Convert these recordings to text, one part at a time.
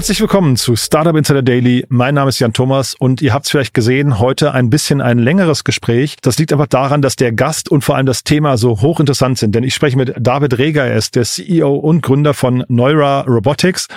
Herzlich willkommen zu Startup Insider Daily. Mein Name ist Jan Thomas und ihr habt es vielleicht gesehen, heute ein bisschen ein längeres Gespräch. Das liegt einfach daran, dass der Gast und vor allem das Thema so hochinteressant sind. Denn ich spreche mit David Reger, er ist der CEO und Gründer von Neura Robotics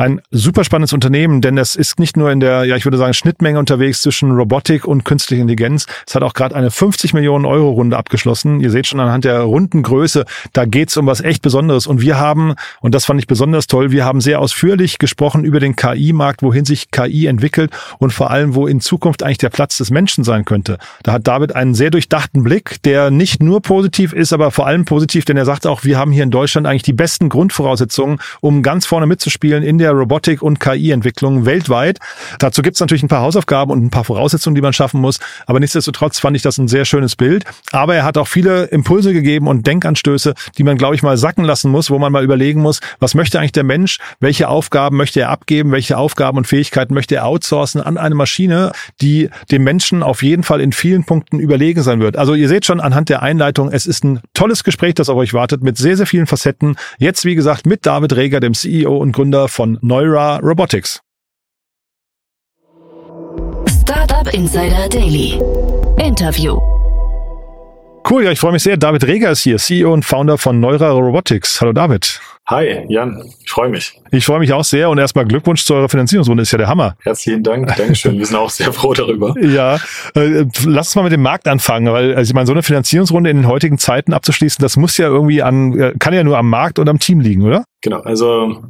ein super spannendes Unternehmen, denn es ist nicht nur in der, ja, ich würde sagen, Schnittmenge unterwegs zwischen Robotik und künstlicher Intelligenz. Es hat auch gerade eine 50 Millionen Euro Runde abgeschlossen. Ihr seht schon anhand der runden Größe, da geht's um was echt Besonderes. Und wir haben, und das fand ich besonders toll, wir haben sehr ausführlich gesprochen über den KI-Markt, wohin sich KI entwickelt und vor allem, wo in Zukunft eigentlich der Platz des Menschen sein könnte. Da hat David einen sehr durchdachten Blick, der nicht nur positiv ist, aber vor allem positiv, denn er sagt auch, wir haben hier in Deutschland eigentlich die besten Grundvoraussetzungen, um ganz vorne mitzuspielen in der der Robotik- und KI-Entwicklung weltweit. Dazu gibt es natürlich ein paar Hausaufgaben und ein paar Voraussetzungen, die man schaffen muss. Aber nichtsdestotrotz fand ich das ein sehr schönes Bild. Aber er hat auch viele Impulse gegeben und Denkanstöße, die man, glaube ich, mal sacken lassen muss, wo man mal überlegen muss, was möchte eigentlich der Mensch, welche Aufgaben möchte er abgeben, welche Aufgaben und Fähigkeiten möchte er outsourcen an eine Maschine, die dem Menschen auf jeden Fall in vielen Punkten überlegen sein wird. Also ihr seht schon anhand der Einleitung, es ist ein tolles Gespräch, das auf euch wartet, mit sehr, sehr vielen Facetten. Jetzt, wie gesagt, mit David Reger, dem CEO und Gründer von Neura Robotics. Startup Insider Daily. Interview. Cool, ja, ich freue mich sehr. David Reger ist hier, CEO und Founder von Neura Robotics. Hallo David. Hi, Jan, ich freue mich. Ich freue mich auch sehr und erstmal Glückwunsch zu eurer Finanzierungsrunde, ist ja der Hammer. Herzlichen Dank, Dankeschön. Wir sind auch sehr froh darüber. Ja, äh, lass uns mal mit dem Markt anfangen, weil also ich meine, so eine Finanzierungsrunde in den heutigen Zeiten abzuschließen, das muss ja irgendwie an, äh, kann ja nur am Markt und am Team liegen, oder? Genau, also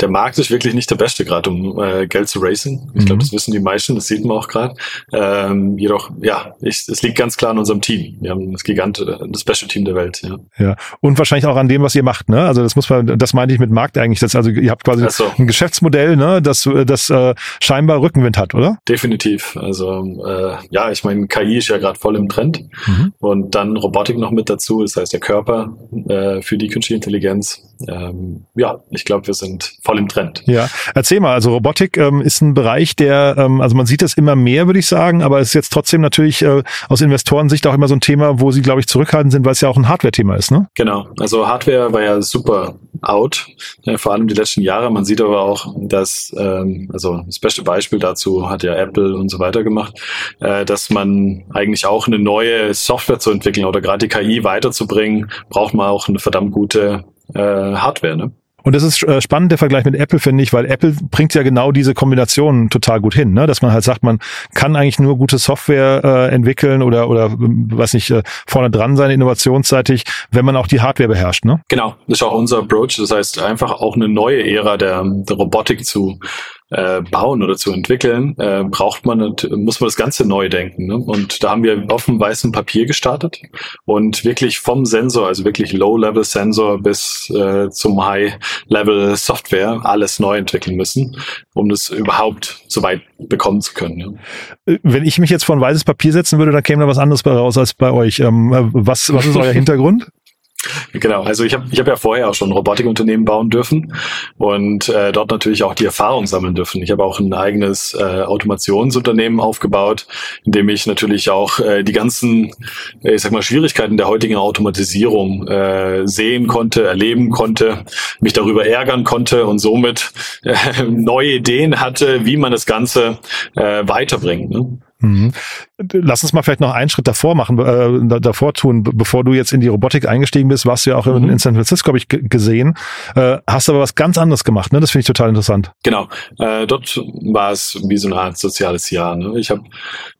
der Markt ist wirklich nicht der beste gerade, um äh, Geld zu racen. Ich glaube, mhm. das wissen die meisten, das sieht man auch gerade. Ähm, jedoch, ja, ich, es liegt ganz klar an unserem Team. Wir haben das Gigante, das beste Team der Welt. Ja. ja, und wahrscheinlich auch an dem, was ihr macht. Ne? Also das muss man, das meinte ich mit Markt eigentlich. Das, also ihr habt quasi so. ein Geschäftsmodell, ne, das, das äh, scheinbar Rückenwind hat, oder? Definitiv. Also äh, ja, ich meine, KI ist ja gerade voll im Trend mhm. und dann Robotik noch mit dazu. Das heißt, der Körper äh, für die künstliche Intelligenz. Ähm, ja, ich glaube, wir sind voll im Trend. Ja, erzähl mal, also Robotik ähm, ist ein Bereich, der, ähm, also man sieht das immer mehr, würde ich sagen, aber es ist jetzt trotzdem natürlich äh, aus Investorensicht auch immer so ein Thema, wo sie, glaube ich, zurückhaltend sind, weil es ja auch ein Hardware-Thema ist, ne? Genau, also Hardware war ja super out, äh, vor allem die letzten Jahre. Man sieht aber auch, dass, ähm, also das beste Beispiel dazu hat ja Apple und so weiter gemacht, äh, dass man eigentlich auch eine neue Software zu entwickeln oder gerade die KI weiterzubringen, braucht man auch eine verdammt gute äh, Hardware. Ne? Und das ist äh, spannend, der Vergleich mit Apple, finde ich, weil Apple bringt ja genau diese Kombination total gut hin, ne? dass man halt sagt, man kann eigentlich nur gute Software äh, entwickeln oder, oder was nicht, äh, vorne dran sein, innovationsseitig, wenn man auch die Hardware beherrscht. Ne? Genau, das ist auch unser Approach. Das heißt, einfach auch eine neue Ära der, der Robotik zu äh, bauen oder zu entwickeln, äh, braucht man muss man das Ganze neu denken. Ne? Und da haben wir auf dem weißen Papier gestartet und wirklich vom Sensor, also wirklich Low-Level-Sensor bis äh, zum High-Level Software alles neu entwickeln müssen, um das überhaupt so weit bekommen zu können. Ja. Äh, wenn ich mich jetzt vor ein weißes Papier setzen würde, dann käme da was anderes bei raus als bei euch. Ähm, äh, was, was ist euer Hintergrund? Genau, also ich habe ich hab ja vorher auch schon Robotikunternehmen bauen dürfen und äh, dort natürlich auch die Erfahrung sammeln dürfen. Ich habe auch ein eigenes äh, Automationsunternehmen aufgebaut, in dem ich natürlich auch äh, die ganzen, äh, ich sag mal, Schwierigkeiten der heutigen Automatisierung äh, sehen konnte, erleben konnte, mich darüber ärgern konnte und somit äh, neue Ideen hatte, wie man das Ganze äh, weiterbringt. Ne? Mhm. Lass uns mal vielleicht noch einen Schritt davor machen, äh, davor tun, bevor du jetzt in die Robotik eingestiegen bist, warst du ja auch mhm. in San Francisco, habe ich gesehen. Äh, hast aber was ganz anderes gemacht, ne? Das finde ich total interessant. Genau. Äh, dort war es wie so eine Art soziales Jahr. Ne? Ich habe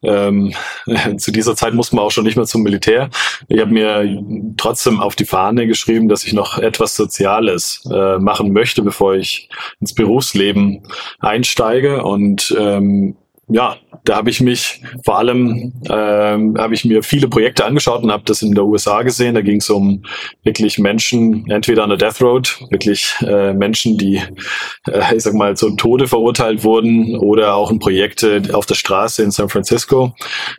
ähm, zu dieser Zeit musste man auch schon nicht mehr zum Militär. Ich habe mir trotzdem auf die Fahne geschrieben, dass ich noch etwas Soziales äh, machen möchte, bevor ich ins Berufsleben einsteige und ähm, ja, da habe ich mich vor allem ähm, habe ich mir viele Projekte angeschaut und habe das in der USA gesehen. Da ging es um wirklich Menschen, entweder an der Death Road, wirklich äh, Menschen, die äh, ich sag mal zum Tode verurteilt wurden, oder auch in Projekte auf der Straße in San Francisco.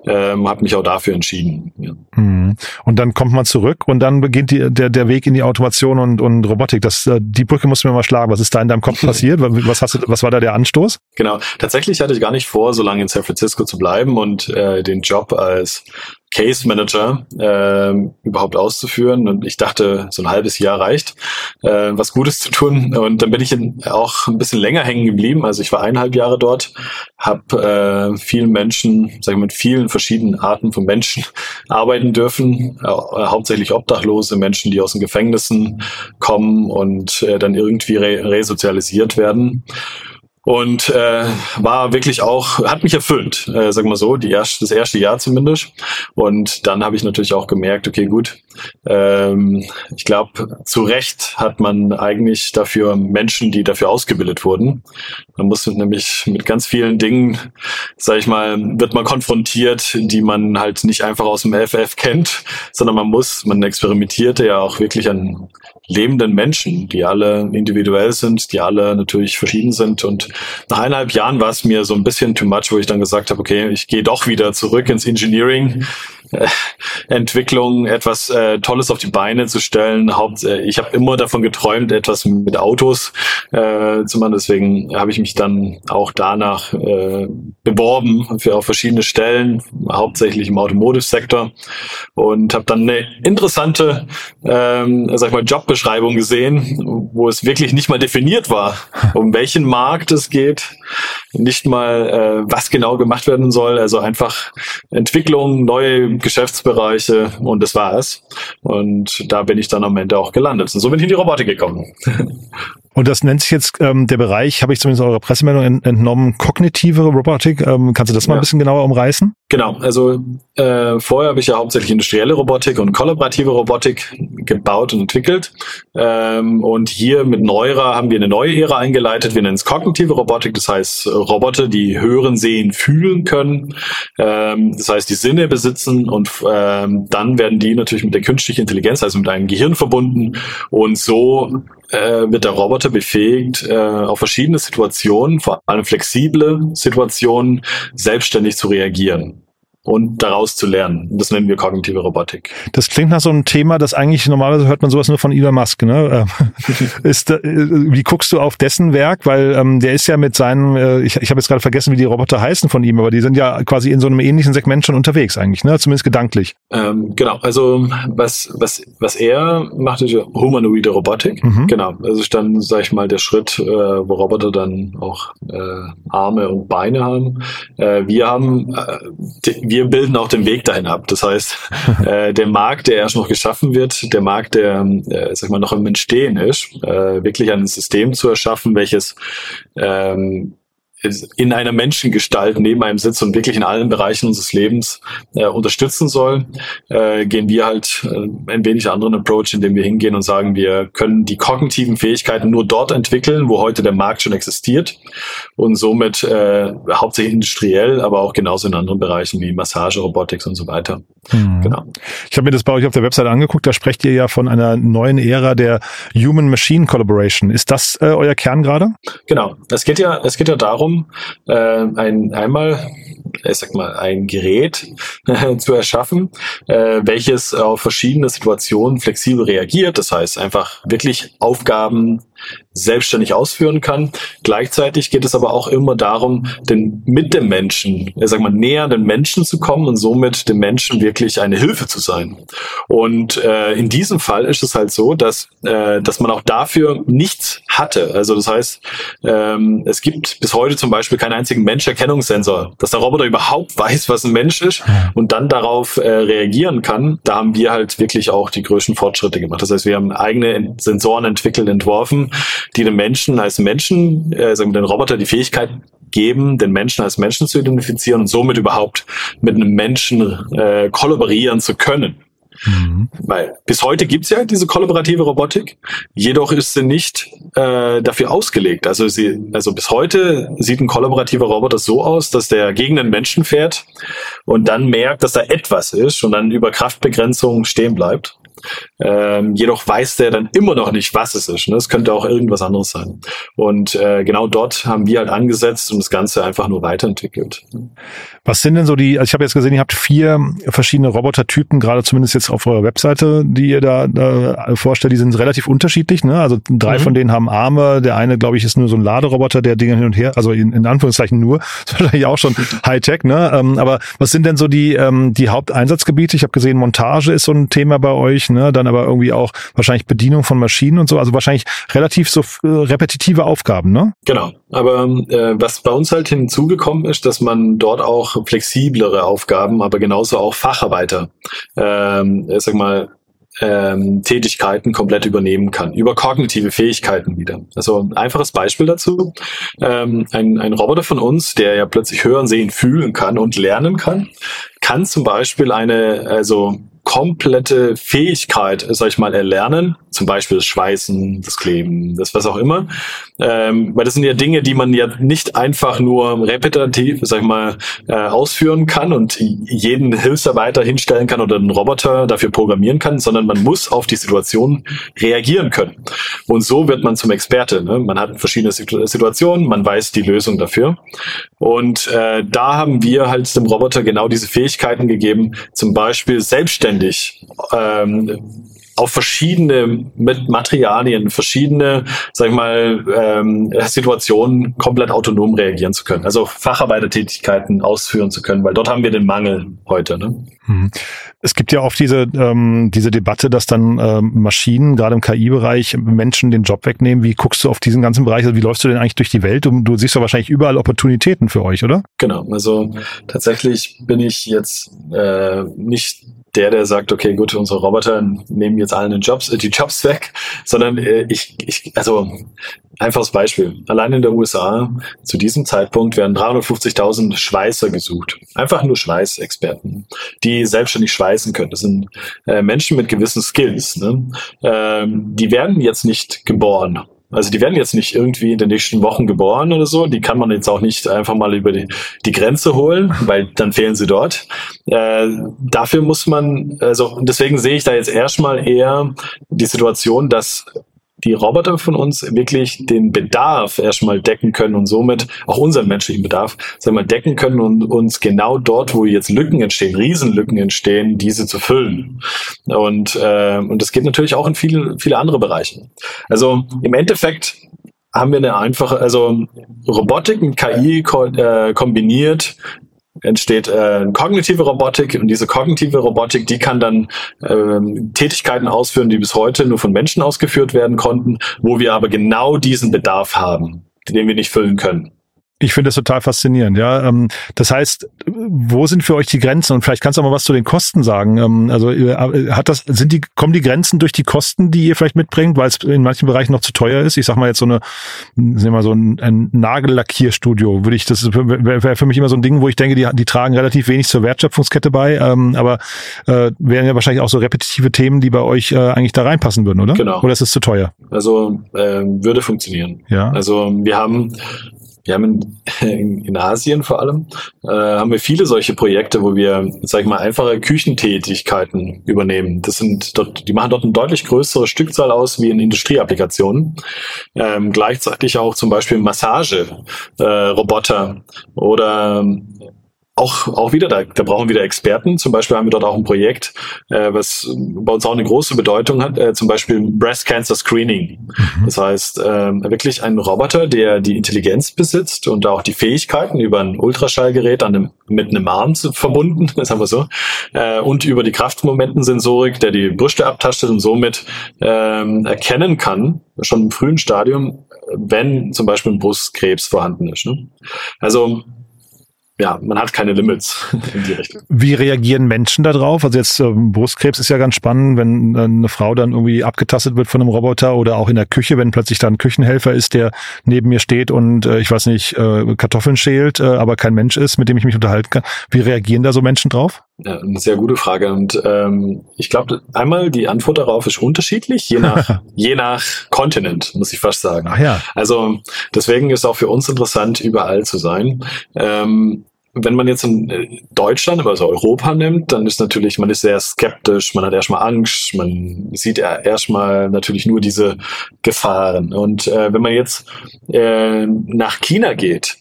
Ähm, habe mich auch dafür entschieden. Ja. Mhm. Und dann kommt man zurück und dann beginnt die, der, der Weg in die Automation und, und Robotik. Das, äh, die Brücke musst du mir mal schlagen. Was ist da in deinem Kopf passiert? Was, hast du, was war da der Anstoß? Genau. Tatsächlich hatte ich gar nicht vor, so lange in San Francisco zu bleiben und äh, den Job als Case Manager äh, überhaupt auszuführen. Und ich dachte, so ein halbes Jahr reicht, äh, was Gutes zu tun. Und dann bin ich in, auch ein bisschen länger hängen geblieben. Also ich war eineinhalb Jahre dort, habe äh, vielen Menschen, sage ich mit vielen verschiedenen Arten von Menschen arbeiten dürfen, äh, hauptsächlich Obdachlose, Menschen, die aus den Gefängnissen kommen und äh, dann irgendwie re resozialisiert werden und äh, war wirklich auch hat mich erfüllt, äh, sagen wir so, die erste, das erste Jahr zumindest. Und dann habe ich natürlich auch gemerkt, okay, gut, ähm, ich glaube, zu Recht hat man eigentlich dafür Menschen, die dafür ausgebildet wurden. Man muss nämlich mit ganz vielen Dingen, sag ich mal, wird man konfrontiert, die man halt nicht einfach aus dem FF kennt, sondern man muss, man experimentierte ja auch wirklich an lebenden Menschen, die alle individuell sind, die alle natürlich verschieden sind. Und nach eineinhalb Jahren war es mir so ein bisschen too much, wo ich dann gesagt habe, okay, ich gehe doch wieder zurück ins Engineering. Äh, Entwicklung, etwas äh, Tolles auf die Beine zu stellen. Haupt, äh, ich habe immer davon geträumt, etwas mit Autos äh, zu machen. Deswegen habe ich mich dann auch danach äh, beworben für auf verschiedene Stellen, hauptsächlich im Automotive-Sektor und habe dann eine interessante, ähm, sag ich mal, Jobbeschreibung gesehen, wo es wirklich nicht mal definiert war, um welchen Markt es geht, nicht mal äh, was genau gemacht werden soll. Also einfach Entwicklung, neue Geschäftsbereiche und das war es. Und da bin ich dann am Ende auch gelandet. Und so bin ich in die Robotik gekommen. Und das nennt sich jetzt ähm, der Bereich, habe ich zumindest eurer Pressemeldung entnommen, kognitive Robotik. Ähm, kannst du das mal ja. ein bisschen genauer umreißen? Genau, also äh, vorher habe ich ja hauptsächlich industrielle Robotik und kollaborative Robotik gebaut und entwickelt. Ähm, und hier mit Neura haben wir eine neue Ära eingeleitet. Wir nennen es kognitive Robotik, das heißt Roboter, die hören, sehen, fühlen können. Ähm, das heißt, die Sinne besitzen und ähm, dann werden die natürlich mit der künstlichen Intelligenz, also mit einem Gehirn verbunden. Und so äh, wird der Roboter befähigt, äh, auf verschiedene Situationen, vor allem flexible Situationen, selbstständig zu reagieren und daraus zu lernen. Das nennen wir kognitive Robotik. Das klingt nach so einem Thema, das eigentlich normalerweise hört man sowas nur von Elon Musk. Ne? Ähm, ist, äh, wie guckst du auf dessen Werk? Weil ähm, der ist ja mit seinen, äh, ich, ich habe jetzt gerade vergessen, wie die Roboter heißen von ihm, aber die sind ja quasi in so einem ähnlichen Segment schon unterwegs eigentlich, ne? zumindest gedanklich. Ähm, genau, also was, was, was er macht, ist ja humanoide Robotik. Mhm. Genau, also ist dann, sag ich mal, der Schritt, äh, wo Roboter dann auch äh, Arme und Beine haben. Äh, wir haben äh, wir bilden auch den Weg dahin ab. Das heißt, äh, der Markt, der erst noch geschaffen wird, der Markt, der, äh, sag mal, noch im Entstehen ist, äh, wirklich ein System zu erschaffen, welches ähm, in einer Menschengestalt neben einem sitzt und wirklich in allen Bereichen unseres Lebens äh, unterstützen soll, äh, gehen wir halt äh, ein wenig anderen Approach, indem wir hingehen und sagen, wir können die kognitiven Fähigkeiten nur dort entwickeln, wo heute der Markt schon existiert und somit äh, hauptsächlich industriell, aber auch genauso in anderen Bereichen wie Massage, Robotics und so weiter. Mhm. Genau. Ich habe mir das bei euch auf der Website angeguckt, da sprecht ihr ja von einer neuen Ära der Human-Machine Collaboration. Ist das äh, euer Kern gerade? Genau. Es geht ja, es geht ja darum, darum, äh, ein, einmal, ich sag mal, ein Gerät zu erschaffen, äh, welches auf verschiedene Situationen flexibel reagiert. Das heißt, einfach wirklich Aufgaben selbstständig ausführen kann. Gleichzeitig geht es aber auch immer darum, den, mit dem Menschen, ich sag mal, näher den Menschen zu kommen und somit dem Menschen wirklich eine Hilfe zu sein. Und äh, in diesem Fall ist es halt so, dass, äh, dass man auch dafür nichts hatte. Also das heißt, ähm, es gibt bis heute zum Beispiel keinen einzigen Menscherkennungssensor, dass der Roboter überhaupt weiß, was ein Mensch ist und dann darauf äh, reagieren kann. Da haben wir halt wirklich auch die größten Fortschritte gemacht. Das heißt, wir haben eigene Sensoren entwickelt, entworfen, die den Menschen als Menschen, äh, sagen wir den Roboter die Fähigkeit geben, den Menschen als Menschen zu identifizieren und somit überhaupt mit einem Menschen äh, kollaborieren zu können. Mhm. Weil bis heute gibt's ja diese kollaborative Robotik, jedoch ist sie nicht äh, dafür ausgelegt. Also sie, also bis heute sieht ein kollaborativer Roboter so aus, dass der gegen einen Menschen fährt und dann merkt, dass da etwas ist und dann über Kraftbegrenzung stehen bleibt. Ähm, jedoch weiß der dann immer noch nicht, was es ist. Ne? Es könnte auch irgendwas anderes sein. Und äh, genau dort haben wir halt angesetzt und das Ganze einfach nur weiterentwickelt. Was sind denn so die, also ich habe jetzt gesehen, ihr habt vier verschiedene Robotertypen, gerade zumindest jetzt auf eurer Webseite, die ihr da äh, vorstellt, die sind relativ unterschiedlich. Ne? Also drei mhm. von denen haben Arme, der eine, glaube ich, ist nur so ein Laderoboter, der Dinge hin und her, also in, in Anführungszeichen nur, ist wahrscheinlich auch schon Hightech, ne? Ähm, aber was sind denn so die, ähm, die Haupteinsatzgebiete? Ich habe gesehen, Montage ist so ein Thema bei euch, ne? Dann aber irgendwie auch wahrscheinlich Bedienung von Maschinen und so, also wahrscheinlich relativ so äh, repetitive Aufgaben, ne? Genau. Aber äh, was bei uns halt hinzugekommen ist, dass man dort auch flexiblere Aufgaben, aber genauso auch Facharbeiter, ähm, sag mal, ähm, Tätigkeiten komplett übernehmen kann, über kognitive Fähigkeiten wieder. Also ein einfaches Beispiel dazu. Ähm, ein, ein Roboter von uns, der ja plötzlich hören, sehen, fühlen kann und lernen kann, kann zum Beispiel eine, also komplette Fähigkeit, sag ich mal, erlernen, zum Beispiel das Schweißen, das Kleben, das was auch immer, ähm, weil das sind ja Dinge, die man ja nicht einfach nur repetitiv, sag ich mal, äh, ausführen kann und jeden Hilfsarbeiter hinstellen kann oder einen Roboter dafür programmieren kann, sondern man muss auf die Situation reagieren können. Und so wird man zum Experte. Ne? Man hat verschiedene Situationen, man weiß die Lösung dafür. Und äh, da haben wir halt dem Roboter genau diese Fähigkeiten gegeben, zum Beispiel selbstständig ähm, auf verschiedene Materialien, verschiedene, sag ich mal, ähm, Situationen komplett autonom reagieren zu können. Also Facharbeitertätigkeiten ausführen zu können, weil dort haben wir den Mangel heute. Ne? Hm. Es gibt ja oft diese, ähm, diese Debatte, dass dann ähm, Maschinen, gerade im KI-Bereich, Menschen den Job wegnehmen. Wie guckst du auf diesen ganzen Bereich? Also wie läufst du denn eigentlich durch die Welt? Du, du siehst doch wahrscheinlich überall Opportunitäten für euch, oder? Genau, also tatsächlich bin ich jetzt äh, nicht der, der sagt, okay, gut, unsere Roboter nehmen jetzt allen den Jobs, äh, die Jobs weg, sondern äh, ich, ich, also einfaches Beispiel. Allein in der USA zu diesem Zeitpunkt werden 350.000 Schweißer gesucht. Einfach nur Schweißexperten, die selbstständig schweißen können. Das sind äh, Menschen mit gewissen Skills. Ne? Ähm, die werden jetzt nicht geboren also die werden jetzt nicht irgendwie in den nächsten Wochen geboren oder so. Die kann man jetzt auch nicht einfach mal über die, die Grenze holen, weil dann fehlen sie dort. Äh, dafür muss man, also deswegen sehe ich da jetzt erstmal eher die Situation, dass die Roboter von uns wirklich den Bedarf erstmal decken können und somit auch unseren menschlichen Bedarf, sagen wir, decken können und uns genau dort, wo jetzt Lücken entstehen, Riesenlücken entstehen, diese zu füllen. Und, äh, und das geht natürlich auch in viele, viele andere Bereiche. Also im Endeffekt haben wir eine einfache, also Robotik und KI ko äh, kombiniert entsteht äh, kognitive Robotik und diese kognitive Robotik, die kann dann ähm, Tätigkeiten ausführen, die bis heute nur von Menschen ausgeführt werden konnten, wo wir aber genau diesen Bedarf haben, den wir nicht füllen können. Ich finde das total faszinierend, ja. Ähm, das heißt, wo sind für euch die Grenzen? Und vielleicht kannst du mal was zu den Kosten sagen. Ähm, also äh, hat das, sind die, kommen die Grenzen durch die Kosten, die ihr vielleicht mitbringt, weil es in manchen Bereichen noch zu teuer ist? Ich sag mal jetzt so eine, sehen wir mal so ein, ein Nagellackierstudio, würde ich, das wäre für mich immer so ein Ding, wo ich denke, die, die tragen relativ wenig zur Wertschöpfungskette bei, ähm, aber äh, wären ja wahrscheinlich auch so repetitive Themen, die bei euch äh, eigentlich da reinpassen würden, oder? Genau. Oder ist es zu teuer? Also äh, würde funktionieren. Ja. Also wir haben wir haben in, in Asien vor allem, äh, haben wir viele solche Projekte, wo wir, sag ich mal, einfache Küchentätigkeiten übernehmen. Das sind dort, die machen dort eine deutlich größere Stückzahl aus wie in Industrieapplikationen. Ähm, gleichzeitig auch zum Beispiel Massage-Roboter äh, oder auch, auch wieder, da, da brauchen wir wieder Experten. Zum Beispiel haben wir dort auch ein Projekt, äh, was bei uns auch eine große Bedeutung hat, äh, zum Beispiel Breast Cancer Screening. Mhm. Das heißt, äh, wirklich ein Roboter, der die Intelligenz besitzt und auch die Fähigkeiten über ein Ultraschallgerät an einem, mit einem Arm zu, verbunden, sagen wir so, äh, und über die Kraftmomentensensorik, der die Brüste abtastet und somit ähm, erkennen kann, schon im frühen Stadium, wenn zum Beispiel ein Brustkrebs vorhanden ist. Ne? Also ja, man hat keine Limits in die Richtung. Wie reagieren Menschen darauf? Also jetzt ähm, Brustkrebs ist ja ganz spannend, wenn äh, eine Frau dann irgendwie abgetastet wird von einem Roboter oder auch in der Küche, wenn plötzlich da ein Küchenhelfer ist, der neben mir steht und äh, ich weiß nicht, äh, Kartoffeln schält, äh, aber kein Mensch ist, mit dem ich mich unterhalten kann. Wie reagieren da so Menschen drauf? Ja, eine sehr gute Frage. Und ähm, ich glaube, einmal die Antwort darauf ist unterschiedlich, je nach, je nach Kontinent, muss ich fast sagen. Ach ja. Also deswegen ist auch für uns interessant, überall zu sein. Ähm, wenn man jetzt in Deutschland, also Europa nimmt, dann ist natürlich, man ist sehr skeptisch, man hat erstmal Angst, man sieht erstmal natürlich nur diese Gefahren. Und äh, wenn man jetzt äh, nach China geht,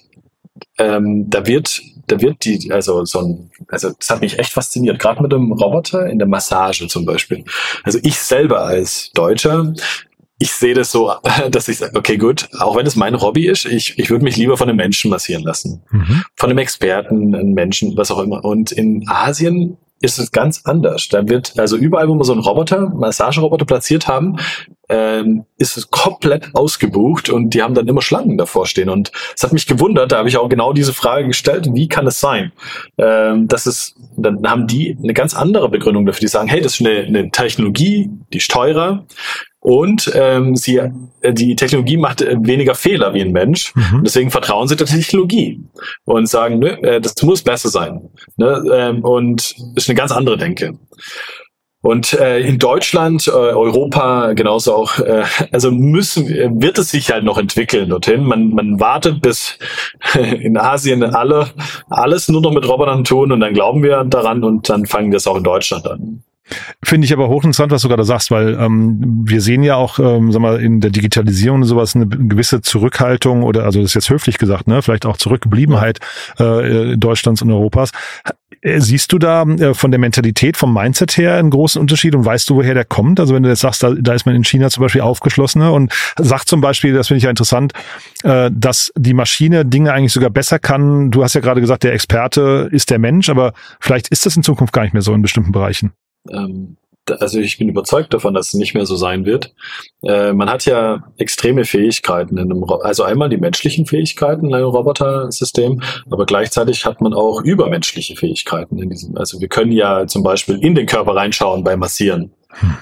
ähm, da wird, da wird die, also so ein, also das hat mich echt fasziniert, gerade mit dem Roboter in der Massage zum Beispiel. Also ich selber als Deutscher ich sehe das so, dass ich sage, okay, gut, auch wenn es mein Hobby ist, ich, ich würde mich lieber von einem Menschen massieren lassen. Mhm. Von einem Experten, einem Menschen, was auch immer. Und in Asien ist es ganz anders. Da wird, also überall, wo wir so einen Roboter, Massageroboter platziert haben, ähm, ist es komplett ausgebucht und die haben dann immer Schlangen davor stehen. Und es hat mich gewundert, da habe ich auch genau diese Frage gestellt, wie kann es sein? Ähm, dass es, dann haben die eine ganz andere Begründung dafür. Die sagen, hey, das ist eine, eine Technologie, die ist teurer, und ähm, sie, äh, die Technologie macht äh, weniger Fehler wie ein Mensch. Mhm. Deswegen vertrauen sie der Technologie und sagen, nö, äh, das muss besser sein. Ne? Ähm, und ist eine ganz andere Denke. Und äh, in Deutschland, äh, Europa genauso auch, äh, also müssen, wird es sich halt noch entwickeln dorthin. Man, man wartet, bis in Asien alle alles nur noch mit Robotern tun und dann glauben wir daran und dann fangen wir es auch in Deutschland an. Finde ich aber hochinteressant, was du gerade sagst, weil ähm, wir sehen ja auch, ähm, sag mal, in der Digitalisierung und sowas eine gewisse Zurückhaltung oder also das ist jetzt höflich gesagt, ne, vielleicht auch Zurückgebliebenheit äh, Deutschlands und Europas. Äh, siehst du da äh, von der Mentalität, vom Mindset her einen großen Unterschied und weißt du, woher der kommt? Also wenn du jetzt sagst, da, da ist man in China zum Beispiel aufgeschlossener und sagt zum Beispiel, das finde ich ja interessant, äh, dass die Maschine Dinge eigentlich sogar besser kann. Du hast ja gerade gesagt, der Experte ist der Mensch, aber vielleicht ist das in Zukunft gar nicht mehr so in bestimmten Bereichen. Ähm, also ich bin überzeugt davon, dass es nicht mehr so sein wird. Äh, man hat ja extreme Fähigkeiten in einem, Ro also einmal die menschlichen Fähigkeiten in einem Robotersystem, aber gleichzeitig hat man auch übermenschliche Fähigkeiten in diesem. Also wir können ja zum Beispiel in den Körper reinschauen beim Massieren.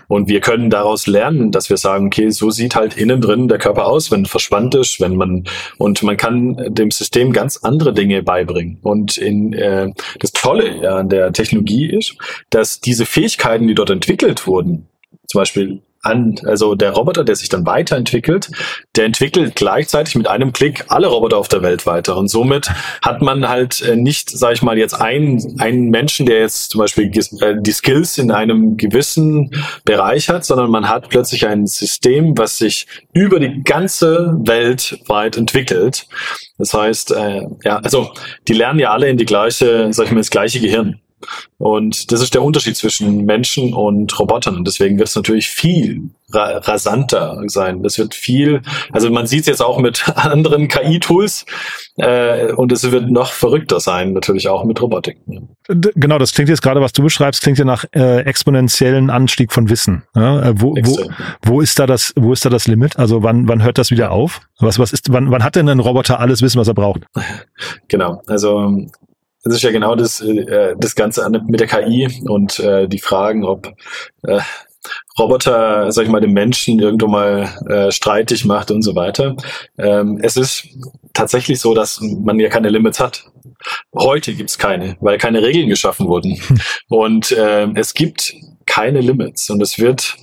Und wir können daraus lernen, dass wir sagen, okay, so sieht halt innen drin der Körper aus, wenn verspannt ist, wenn man und man kann dem System ganz andere Dinge beibringen. Und in äh, das Tolle an der Technologie ist, dass diese Fähigkeiten, die dort entwickelt wurden, zum Beispiel an, also der Roboter, der sich dann weiterentwickelt, der entwickelt gleichzeitig mit einem Klick alle Roboter auf der Welt weiter. Und somit hat man halt äh, nicht, sage ich mal, jetzt einen, einen Menschen, der jetzt zum Beispiel äh, die Skills in einem gewissen Bereich hat, sondern man hat plötzlich ein System, was sich über die ganze Welt weit entwickelt. Das heißt, äh, ja, also die lernen ja alle in die gleiche, sag ich mal, das gleiche Gehirn. Und das ist der Unterschied zwischen Menschen und Robotern. Und deswegen wird es natürlich viel ra rasanter sein. Das wird viel, also man sieht es jetzt auch mit anderen KI-Tools äh, und es wird noch verrückter sein, natürlich auch mit Robotik. Genau, das klingt jetzt gerade, was du beschreibst, klingt ja nach äh, exponentiellen Anstieg von Wissen. Ja? Äh, wo, wo, wo ist da das, wo ist da das Limit? Also wann, wann hört das wieder auf? Was, was ist, wann, wann hat denn ein Roboter alles Wissen, was er braucht? Genau, also das ist ja genau das, äh, das Ganze mit der KI und äh, die Fragen, ob äh, Roboter, sag ich mal, den Menschen irgendwo mal äh, streitig macht und so weiter. Ähm, es ist tatsächlich so, dass man ja keine Limits hat. Heute gibt's keine, weil keine Regeln geschaffen wurden. Und äh, es gibt keine Limits. Und es wird,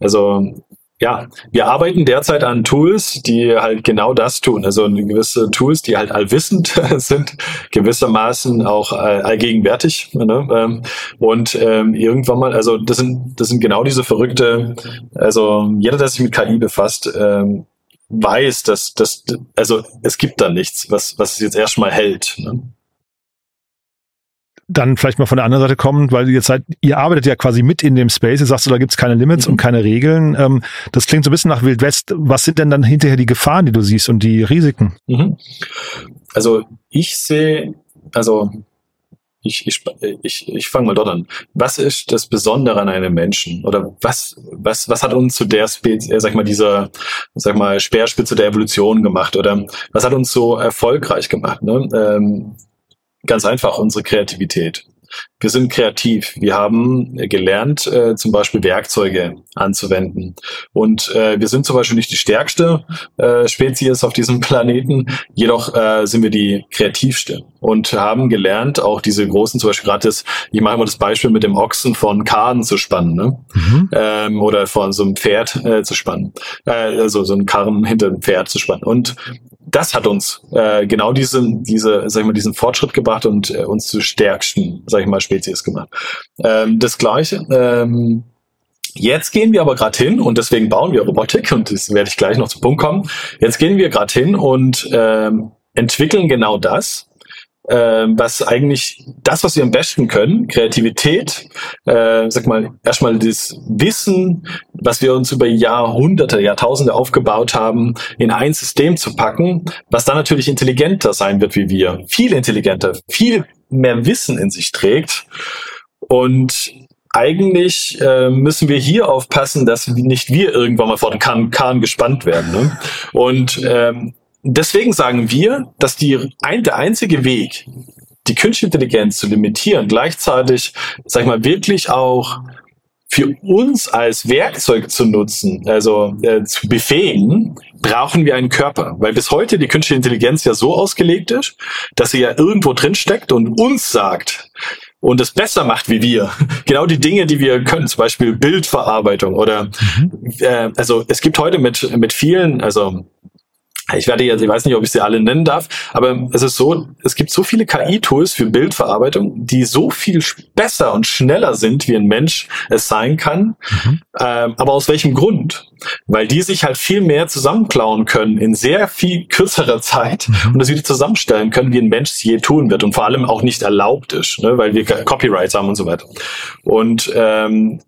also ja, wir arbeiten derzeit an Tools, die halt genau das tun. Also gewisse Tools, die halt allwissend sind, gewissermaßen auch allgegenwärtig. Ne? Ähm, und ähm, irgendwann mal, also das sind, das sind genau diese verrückte, also jeder, der sich mit KI befasst, ähm, weiß, dass, dass also es gibt da nichts, was, was es jetzt erstmal hält. Ne? Dann vielleicht mal von der anderen Seite kommen, weil ihr seid, ihr arbeitet ja quasi mit in dem Space, ihr sagst du, da gibt's keine Limits mhm. und keine Regeln. Ähm, das klingt so ein bisschen nach Wild West. Was sind denn dann hinterher die Gefahren, die du siehst und die Risiken? Mhm. Also ich sehe, also ich, ich, ich, ich fange mal dort an. Was ist das Besondere an einem Menschen? Oder was, was, was hat uns zu der Spezies, äh, sag mal, dieser, sag mal, Speerspitze der Evolution gemacht? Oder was hat uns so erfolgreich gemacht? Ne? Ähm, Ganz einfach unsere Kreativität. Wir sind kreativ. Wir haben gelernt, äh, zum Beispiel Werkzeuge anzuwenden. Und äh, wir sind zum Beispiel nicht die stärkste äh, Spezies auf diesem Planeten, jedoch äh, sind wir die kreativste und haben gelernt, auch diese großen, zum Beispiel gerade das, ich mache immer das Beispiel mit dem Ochsen von Karren zu spannen, ne? Mhm. Ähm, oder von so einem Pferd äh, zu spannen, äh, also so einen Karren hinter dem Pferd zu spannen. Und das hat uns äh, genau diesen, diese, sag ich mal, diesen Fortschritt gebracht und äh, uns zu stärksten, sag ich mal, Spezies gemacht. Ähm, das Gleiche. Ähm, Jetzt gehen wir aber gerade hin und deswegen bauen wir Robotik und das werde ich gleich noch zum Punkt kommen. Jetzt gehen wir gerade hin und ähm, entwickeln genau das, was eigentlich das, was wir am besten können, Kreativität, äh, sag mal, erstmal das Wissen, was wir uns über Jahrhunderte, Jahrtausende aufgebaut haben, in ein System zu packen, was dann natürlich intelligenter sein wird wie wir, viel intelligenter, viel mehr Wissen in sich trägt. Und eigentlich äh, müssen wir hier aufpassen, dass nicht wir irgendwann mal vor den Kahn, Kahn gespannt werden. Ne? Und ähm, deswegen sagen wir, dass die, ein, der einzige Weg, die künstliche Intelligenz zu limitieren, gleichzeitig, sag ich mal, wirklich auch für uns als Werkzeug zu nutzen, also äh, zu befähigen, brauchen wir einen Körper. Weil bis heute die künstliche Intelligenz ja so ausgelegt ist, dass sie ja irgendwo drin steckt und uns sagt und es besser macht wie wir. Genau die Dinge, die wir können, zum Beispiel Bildverarbeitung oder mhm. äh, also es gibt heute mit mit vielen, also ich werde jetzt, ich weiß nicht, ob ich sie alle nennen darf, aber es ist so, es gibt so viele KI-Tools für Bildverarbeitung, die so viel besser und schneller sind, wie ein Mensch es sein kann. Mhm. Ähm, aber aus welchem Grund? Weil die sich halt viel mehr zusammenklauen können in sehr viel kürzerer Zeit mhm. und das wieder zusammenstellen können, wie ein Mensch es je tun wird und vor allem auch nicht erlaubt ist, ne, weil wir Copyrights haben und so weiter. Und ähm,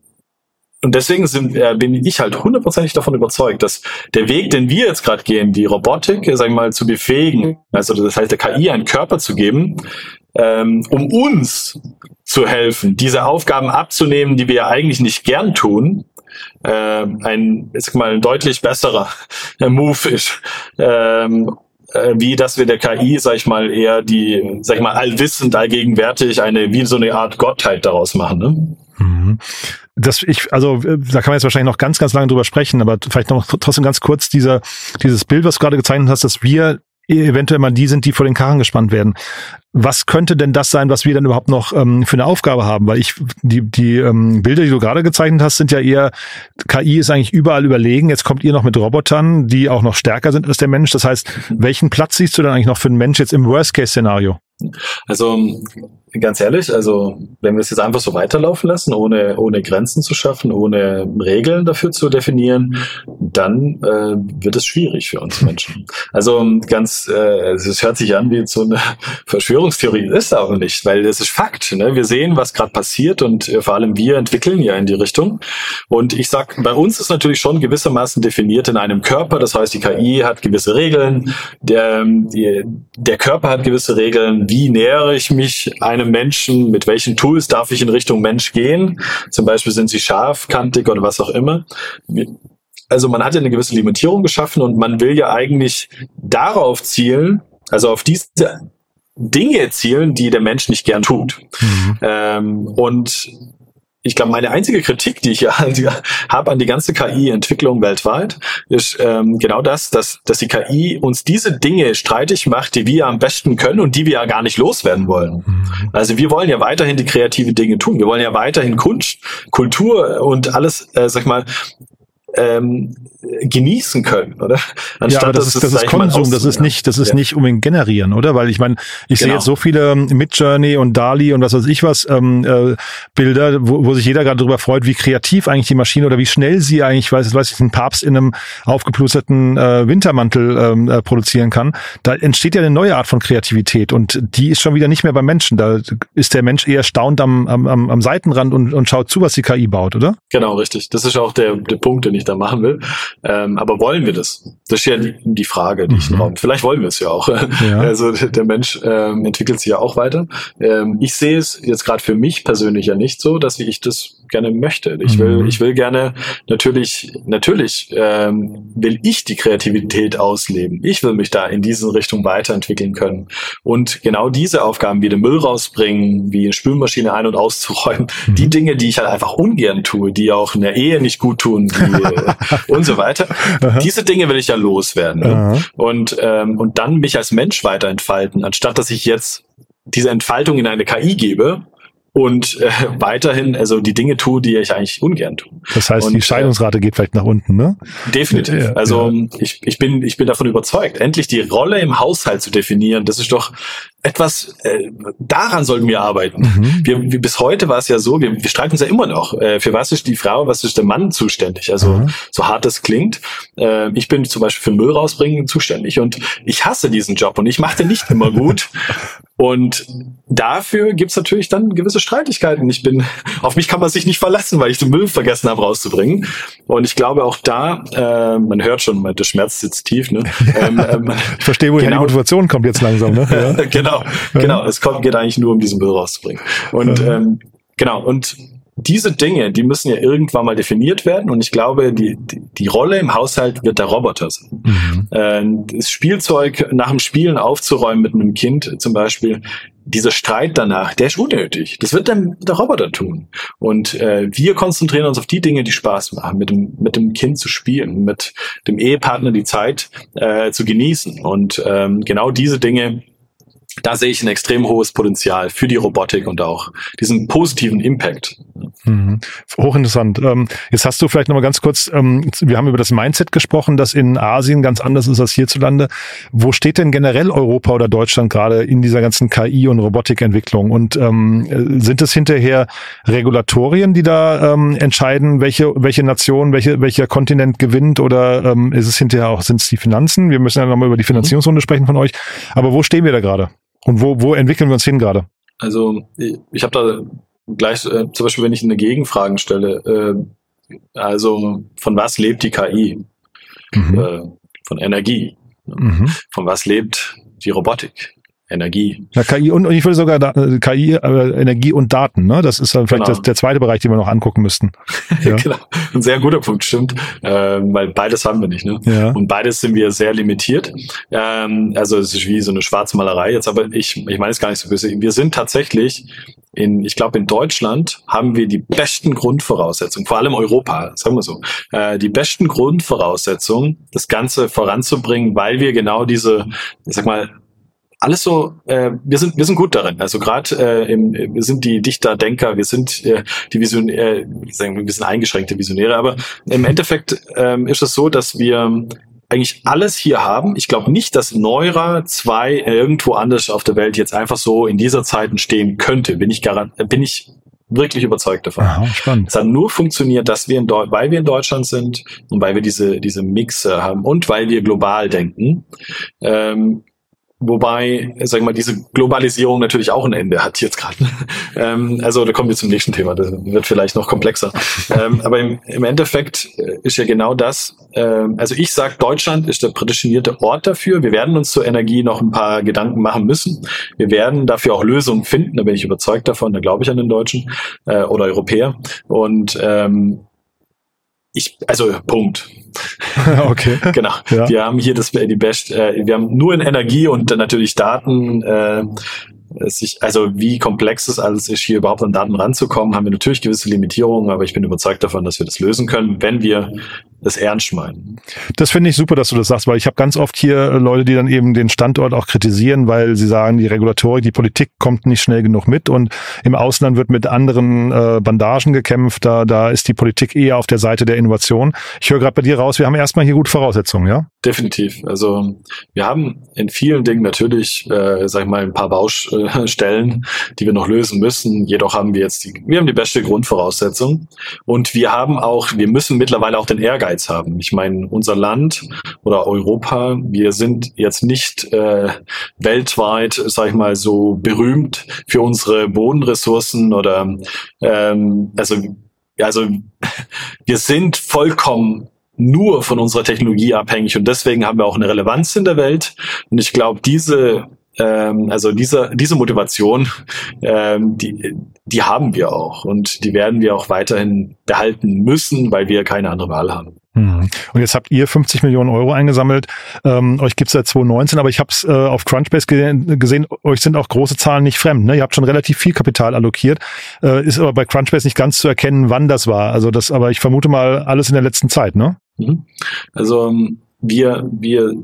und deswegen sind, äh, bin ich halt hundertprozentig davon überzeugt, dass der Weg, den wir jetzt gerade gehen, die Robotik, äh, sagen wir mal, zu befähigen, also das heißt der KI einen Körper zu geben, ähm, um uns zu helfen, diese Aufgaben abzunehmen, die wir ja eigentlich nicht gern tun, äh, ein, ich sag mal, ein deutlich besserer äh, Move ist. Ähm, äh, wie dass wir der KI, sag ich mal, eher die, sag ich mal, allwissend, allgegenwärtig eine, wie so eine Art Gottheit daraus machen. Ne? Mhm das ich, also äh, da kann man jetzt wahrscheinlich noch ganz, ganz lange drüber sprechen, aber vielleicht noch trotzdem ganz kurz dieser, dieses Bild, was du gerade gezeichnet hast, dass wir eventuell mal die sind, die vor den Karren gespannt werden. Was könnte denn das sein, was wir dann überhaupt noch ähm, für eine Aufgabe haben? Weil ich, die, die ähm, Bilder, die du gerade gezeichnet hast, sind ja eher, KI ist eigentlich überall überlegen. Jetzt kommt ihr noch mit Robotern, die auch noch stärker sind als der Mensch. Das heißt, welchen Platz siehst du dann eigentlich noch für einen Mensch jetzt im Worst-Case-Szenario? Also ganz ehrlich, also wenn wir es jetzt einfach so weiterlaufen lassen, ohne, ohne Grenzen zu schaffen, ohne Regeln dafür zu definieren, dann äh, wird es schwierig für uns Menschen. Also ganz, äh, es hört sich an wie so eine Verschwörungstheorie, ist aber nicht, weil es ist Fakt. Ne? Wir sehen, was gerade passiert und äh, vor allem wir entwickeln ja in die Richtung. Und ich sag, bei uns ist natürlich schon gewissermaßen definiert in einem Körper. Das heißt, die KI hat gewisse Regeln, der, die, der Körper hat gewisse Regeln. Wie nähere ich mich einem einem Menschen, mit welchen Tools darf ich in Richtung Mensch gehen. Zum Beispiel sind sie scharfkantig oder was auch immer. Also man hat ja eine gewisse Limitierung geschaffen und man will ja eigentlich darauf zielen, also auf diese Dinge zielen, die der Mensch nicht gern tut. Mhm. Ähm, und ich glaube, meine einzige Kritik, die ich ja habe an die ganze KI-Entwicklung weltweit, ist ähm, genau das, dass, dass die KI uns diese Dinge streitig macht, die wir am besten können und die wir ja gar nicht loswerden wollen. Mhm. Also wir wollen ja weiterhin die kreative Dinge tun. Wir wollen ja weiterhin Kunst, Kultur und alles, äh, sag ich mal, ähm, genießen können, oder? Anstatt, ja, aber das, ist, das ist Konsum, das ist nicht, das ist ja. nicht unbedingt generieren, oder? Weil ich meine, ich genau. sehe jetzt so viele Midjourney und Dali und was weiß ich was ähm, äh, Bilder, wo, wo sich jeder gerade darüber freut, wie kreativ eigentlich die Maschine oder wie schnell sie eigentlich, weiß, weiß ich, einen Papst in einem aufgeplusterten äh, Wintermantel ähm, äh, produzieren kann. Da entsteht ja eine neue Art von Kreativität und die ist schon wieder nicht mehr beim Menschen. Da ist der Mensch eher staunt am, am, am Seitenrand und, und schaut zu, was die KI baut, oder? Genau, richtig. Das ist auch der, der Punkt, den ich da machen will. Ähm, aber wollen wir das? Das ist ja die, die Frage, die mhm. ich im Vielleicht wollen wir es ja auch. Ja. Also der Mensch ähm, entwickelt sich ja auch weiter. Ähm, ich sehe es jetzt gerade für mich persönlich ja nicht so, dass ich das gerne möchte. Ich will, mhm. ich will gerne natürlich, natürlich ähm, will ich die Kreativität ausleben. Ich will mich da in diese Richtung weiterentwickeln können. Und genau diese Aufgaben wie den Müll rausbringen, wie eine Spülmaschine ein- und auszuräumen, mhm. die Dinge, die ich halt einfach ungern tue, die auch in der Ehe nicht gut tun die, und so weiter, diese Dinge will ich ja loswerden. Ne? Und, ähm, und dann mich als Mensch weiterentfalten, anstatt dass ich jetzt diese Entfaltung in eine KI gebe, und äh, weiterhin also die Dinge tue, die ich eigentlich ungern tue. Das heißt, und, die äh, Scheidungsrate geht vielleicht nach unten, ne? Definitiv. Ja, also ja. Ich, ich bin ich bin davon überzeugt, endlich die Rolle im Haushalt zu definieren. Das ist doch etwas, äh, daran sollten wir arbeiten. Mhm. Wir, wir, bis heute war es ja so, wir, wir streiten uns ja immer noch. Äh, für was ist die Frau, was ist der Mann zuständig? Also mhm. so hart das klingt. Äh, ich bin zum Beispiel für Müll rausbringen zuständig und ich hasse diesen Job und ich mache den nicht immer gut. Und dafür gibt's natürlich dann gewisse Streitigkeiten. Ich bin, auf mich kann man sich nicht verlassen, weil ich den Müll vergessen habe rauszubringen. Und ich glaube auch da, äh, man hört schon, der Schmerz sitzt tief. Ne? Ähm, ähm, ich verstehe, woher genau, die Motivation kommt jetzt langsam. Ne? Ja. genau, genau. Es kommt, geht eigentlich nur um diesen Müll rauszubringen. Und ähm, genau, und diese Dinge, die müssen ja irgendwann mal definiert werden und ich glaube, die, die, die Rolle im Haushalt wird der Roboter sein. Mhm. Äh, das Spielzeug nach dem Spielen aufzuräumen mit einem Kind zum Beispiel, dieser Streit danach, der ist unnötig. Das wird dann der Roboter tun. Und äh, wir konzentrieren uns auf die Dinge, die Spaß machen, mit dem, mit dem Kind zu spielen, mit dem Ehepartner die Zeit äh, zu genießen. Und ähm, genau diese Dinge da sehe ich ein extrem hohes Potenzial für die Robotik und auch diesen positiven Impact. Mhm. Hochinteressant. Ähm, jetzt hast du vielleicht nochmal ganz kurz, ähm, wir haben über das Mindset gesprochen, das in Asien ganz anders ist als hierzulande. Wo steht denn generell Europa oder Deutschland gerade in dieser ganzen KI- und Robotikentwicklung? Und ähm, sind es hinterher Regulatorien, die da entscheiden, welche, welche Nation, welche, welcher Kontinent gewinnt? Oder ist es hinterher auch, sind es die Finanzen? Wir müssen ja nochmal über die Finanzierungsrunde sprechen von euch. Aber wo stehen wir da gerade? Und wo, wo entwickeln wir uns hin gerade? Also ich, habe da gleich, äh, zum Beispiel, wenn ich eine Gegenfragen stelle, äh, also von was lebt die KI? Mhm. Äh, von Energie. Mhm. Von was lebt die Robotik? Energie. Ja, KI und, und ich würde sogar da, äh, KI, äh, Energie und Daten, ne? Das ist dann vielleicht genau. das, der zweite Bereich, den wir noch angucken müssten. Ja. genau. Ein sehr guter Punkt, stimmt. Ähm, weil beides haben wir nicht, ne? Ja. Und beides sind wir sehr limitiert. Ähm, also es ist wie so eine Schwarzmalerei jetzt, aber ich, ich meine es gar nicht so böse. Wir sind tatsächlich in, ich glaube, in Deutschland haben wir die besten Grundvoraussetzungen, vor allem Europa, sagen wir so, äh, die besten Grundvoraussetzungen, das Ganze voranzubringen, weil wir genau diese, ich sag mal, alles so, äh, wir sind wir sind gut darin. Also gerade äh, im, wir sind die Dichter, Denker, wir sind äh, die Vision, äh, sagen wir, wir sind eingeschränkte Visionäre, aber im Endeffekt ähm, ist es so, dass wir eigentlich alles hier haben. Ich glaube nicht, dass Neura 2 irgendwo anders auf der Welt jetzt einfach so in dieser Zeit stehen könnte. Bin ich garant, bin ich wirklich überzeugt davon. Aha, spannend. Es hat nur funktioniert, dass wir in Deu weil wir in Deutschland sind und weil wir diese diese Mixe haben und weil wir global denken, ähm, Wobei, sag ich mal, diese Globalisierung natürlich auch ein Ende hat jetzt gerade. ähm, also da kommen wir zum nächsten Thema, das wird vielleicht noch komplexer. ähm, aber im, im, Endeffekt äh, ist ja genau das. Ähm, also ich sage, Deutschland ist der prädestinierte Ort dafür. Wir werden uns zur Energie noch ein paar Gedanken machen müssen. Wir werden dafür auch Lösungen finden, da bin ich überzeugt davon, da glaube ich an den Deutschen äh, oder Europäer. Und ähm, ich, also Punkt. okay. genau. Ja. Wir haben hier das die Best, äh, wir haben nur in Energie und dann natürlich Daten äh, sich, also wie komplex es alles ist, hier überhaupt an Daten ranzukommen, haben wir natürlich gewisse Limitierungen, aber ich bin überzeugt davon, dass wir das lösen können, wenn wir das ernst meinen. Das finde ich super, dass du das sagst, weil ich habe ganz oft hier Leute, die dann eben den Standort auch kritisieren, weil sie sagen, die Regulatorik, die Politik kommt nicht schnell genug mit und im Ausland wird mit anderen äh, Bandagen gekämpft, da, da ist die Politik eher auf der Seite der Innovation. Ich höre gerade bei dir raus, wir haben erstmal hier gute Voraussetzungen, ja? Definitiv. Also wir haben in vielen Dingen natürlich, äh, sag ich mal, ein paar Baustellen, die wir noch lösen müssen. Jedoch haben wir jetzt die, wir haben die beste Grundvoraussetzung und wir haben auch, wir müssen mittlerweile auch den Ehrgeiz haben. Ich meine, unser Land oder Europa, wir sind jetzt nicht äh, weltweit, sag ich mal, so berühmt für unsere Bodenressourcen oder ähm, also also wir sind vollkommen nur von unserer Technologie abhängig und deswegen haben wir auch eine Relevanz in der Welt. Und ich glaube, diese ähm, also diese, diese Motivation, ähm, die, die haben wir auch und die werden wir auch weiterhin behalten müssen, weil wir keine andere Wahl haben. Mhm. Und jetzt habt ihr 50 Millionen Euro eingesammelt. Ähm, euch gibt's seit 2019, aber ich habe es äh, auf Crunchbase ge gesehen, euch sind auch große Zahlen nicht fremd. Ne? Ihr habt schon relativ viel Kapital allokiert, äh, ist aber bei Crunchbase nicht ganz zu erkennen, wann das war. Also das, aber ich vermute mal alles in der letzten Zeit, ne? Mhm. Also ähm, wir, wir